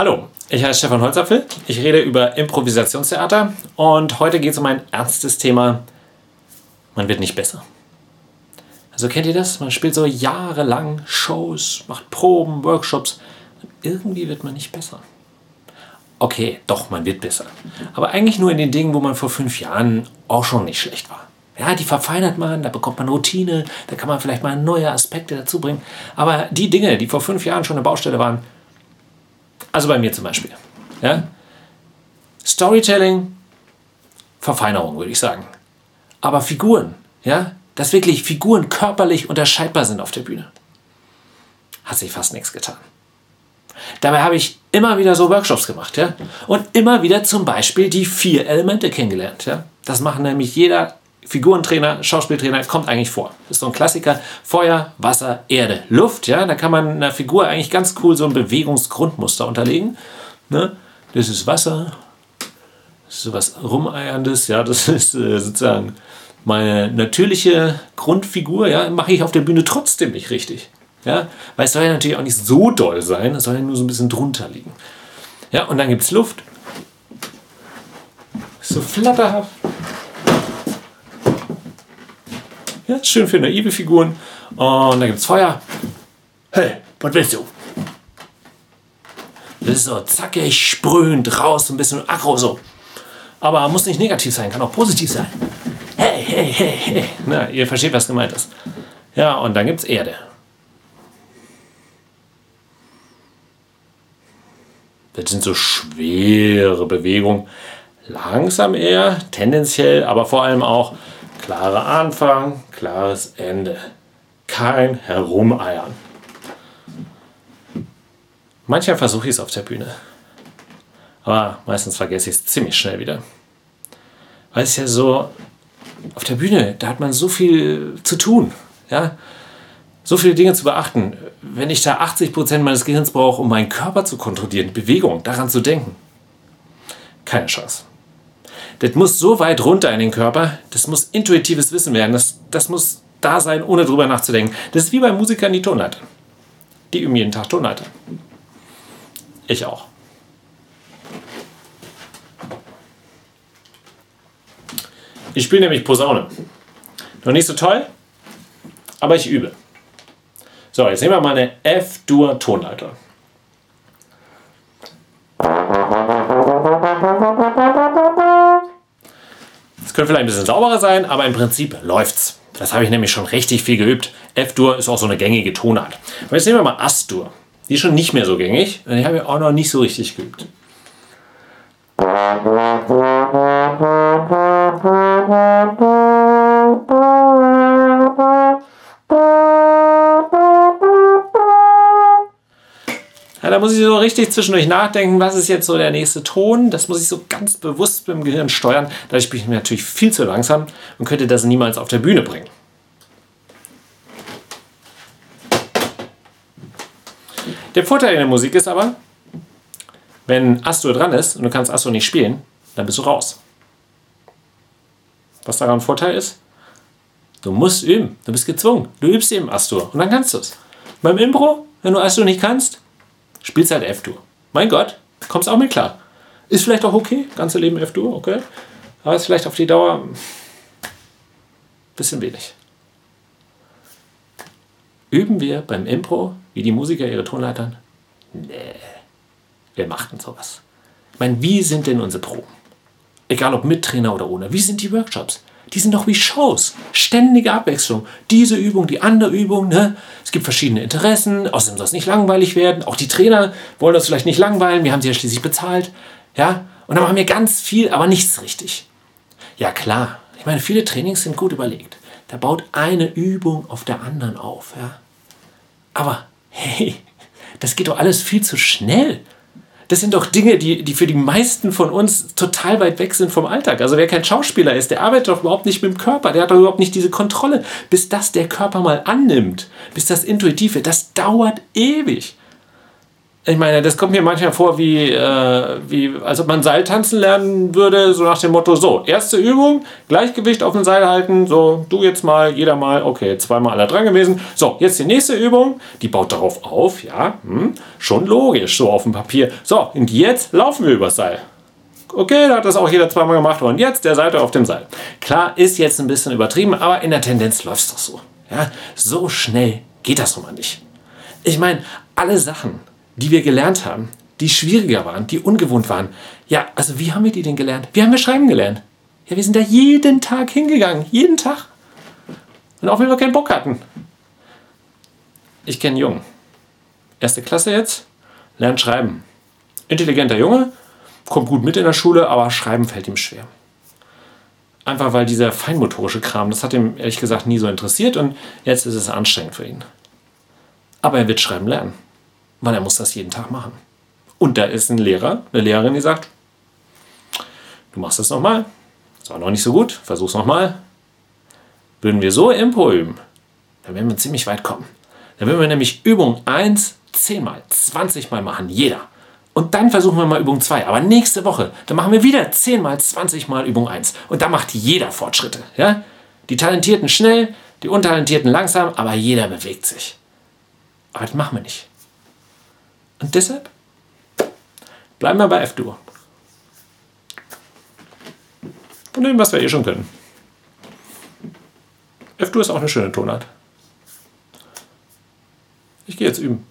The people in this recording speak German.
Hallo, ich heiße Stefan Holzapfel. Ich rede über Improvisationstheater und heute geht es um ein ernstes Thema. Man wird nicht besser. Also kennt ihr das? Man spielt so jahrelang Shows, macht Proben, Workshops und irgendwie wird man nicht besser. Okay, doch, man wird besser. Aber eigentlich nur in den Dingen, wo man vor fünf Jahren auch schon nicht schlecht war. Ja, die verfeinert man, da bekommt man Routine, da kann man vielleicht mal neue Aspekte dazu bringen. Aber die Dinge, die vor fünf Jahren schon eine Baustelle waren, also bei mir zum Beispiel, ja, Storytelling, Verfeinerung würde ich sagen. Aber Figuren, ja, dass wirklich Figuren körperlich unterscheidbar sind auf der Bühne, hat sich fast nichts getan. Dabei habe ich immer wieder so Workshops gemacht, ja, und immer wieder zum Beispiel die vier Elemente kennengelernt, ja. Das machen nämlich jeder Figurentrainer, Schauspieltrainer, kommt eigentlich vor. Ist so ein Klassiker. Feuer, Wasser, Erde, Luft. Ja, da kann man einer Figur eigentlich ganz cool so ein Bewegungsgrundmuster unterlegen. Ne? Das ist Wasser. Das ist so was Rumeierndes. Ja, das ist äh, sozusagen meine natürliche Grundfigur. Ja, mache ich auf der Bühne trotzdem nicht richtig. Ja, weil es soll ja natürlich auch nicht so doll sein. Es soll ja nur so ein bisschen drunter liegen. Ja, und dann gibt es Luft. So flatterhaft. Ja, schön für naive Figuren. Und dann gibt es Feuer. Hey, was willst du? Das ist so zackig, sprühend, raus, ein bisschen aggro so. Aber muss nicht negativ sein, kann auch positiv sein. Hey, hey, hey, hey. Na, ihr versteht, was gemeint ist. Ja, und dann gibt es Erde. Das sind so schwere Bewegungen. Langsam eher, tendenziell, aber vor allem auch Klarer Anfang, klares Ende. Kein Herumeiern. Manchmal versuche ich es auf der Bühne. Aber meistens vergesse ich es ziemlich schnell wieder. Weil es ja so, auf der Bühne, da hat man so viel zu tun. Ja? So viele Dinge zu beachten. Wenn ich da 80% meines Gehirns brauche, um meinen Körper zu kontrollieren, Bewegung, daran zu denken, keine Chance. Das muss so weit runter in den Körper, das muss intuitives Wissen werden, das, das muss da sein, ohne drüber nachzudenken. Das ist wie bei Musikern die Tonleiter. Die üben jeden Tag Tonleiter. Ich auch. Ich spiele nämlich Posaune. Noch nicht so toll, aber ich übe. So, jetzt nehmen wir mal eine F-Dur-Tonleiter. Es könnte vielleicht ein bisschen sauberer sein, aber im Prinzip läuft's. Das habe ich nämlich schon richtig viel geübt. F-Dur ist auch so eine gängige Tonart. Und jetzt nehmen wir mal As-Dur. Die ist schon nicht mehr so gängig. Die habe ich auch noch nicht so richtig geübt. Muss ich so richtig zwischendurch nachdenken, was ist jetzt so der nächste Ton. Das muss ich so ganz bewusst mit dem Gehirn steuern. Dadurch bin ich natürlich viel zu langsam und könnte das niemals auf der Bühne bringen. Der Vorteil in der Musik ist aber, wenn Astur dran ist und du kannst Astur nicht spielen, dann bist du raus. Was daran Vorteil ist? Du musst üben. Du bist gezwungen. Du übst eben Astur und dann kannst du es. Beim Impro, wenn du Astur nicht kannst, spielst halt F-Dur. Mein Gott, kommst auch mit klar. Ist vielleicht auch okay, ganze Leben F-Dur, okay. Aber ist vielleicht auf die Dauer ein bisschen wenig. Üben wir beim Impro, wie die Musiker ihre Tonleitern? Nee. Wer macht denn sowas? Ich meine, wie sind denn unsere Proben? Egal ob mit Trainer oder ohne. Wie sind die Workshops? Die sind doch wie Shows. Ständige Abwechslung. Diese Übung, die andere Übung. Ne? Es gibt verschiedene Interessen. Außerdem soll es nicht langweilig werden. Auch die Trainer wollen das vielleicht nicht langweilen. Wir haben sie ja schließlich bezahlt. Ja? Und dann machen wir ganz viel, aber nichts richtig. Ja, klar. Ich meine, viele Trainings sind gut überlegt. Da baut eine Übung auf der anderen auf. Ja? Aber hey, das geht doch alles viel zu schnell das sind doch Dinge, die, die für die meisten von uns total weit weg sind vom Alltag. Also wer kein Schauspieler ist, der arbeitet doch überhaupt nicht mit dem Körper, der hat doch überhaupt nicht diese Kontrolle. Bis das der Körper mal annimmt, bis das intuitiv wird, das dauert ewig. Ich meine, das kommt mir manchmal vor, wie, äh, wie als ob man Seiltanzen lernen würde, so nach dem Motto: so, erste Übung, Gleichgewicht auf dem Seil halten, so, du jetzt mal, jeder mal, okay, zweimal alle dran gewesen. So, jetzt die nächste Übung, die baut darauf auf, ja, hm, schon logisch, so auf dem Papier. So, und jetzt laufen wir übers Seil. Okay, da hat das auch jeder zweimal gemacht und jetzt der Seite auf dem Seil. Klar, ist jetzt ein bisschen übertrieben, aber in der Tendenz läuft es doch so. Ja, so schnell geht das nun mal nicht. Ich meine, alle Sachen, die wir gelernt haben, die schwieriger waren, die ungewohnt waren. Ja, also wie haben wir die denn gelernt? Wie haben wir schreiben gelernt? Ja, wir sind da jeden Tag hingegangen, jeden Tag. Und auch wenn wir keinen Bock hatten. Ich kenne einen Jungen. Erste Klasse jetzt, lernt schreiben. Intelligenter Junge, kommt gut mit in der Schule, aber schreiben fällt ihm schwer. Einfach weil dieser feinmotorische Kram, das hat ihm ehrlich gesagt nie so interessiert und jetzt ist es anstrengend für ihn. Aber er wird schreiben lernen weil er muss das jeden Tag machen. Und da ist ein Lehrer, eine Lehrerin, die sagt, du machst das nochmal, das war noch nicht so gut, versuch's nochmal. Würden wir so Impro üben, dann werden wir ziemlich weit kommen. Dann würden wir nämlich Übung 1 10 mal, 20 mal machen, jeder. Und dann versuchen wir mal Übung 2. Aber nächste Woche, dann machen wir wieder 10 mal, 20 mal Übung 1. Und da macht jeder Fortschritte. Ja? Die Talentierten schnell, die Untalentierten langsam, aber jeder bewegt sich. Aber das machen wir nicht. Und deshalb bleiben wir bei F-Dur. Von dem, was wir eh schon können. F-Dur ist auch eine schöne Tonart. Ich gehe jetzt üben.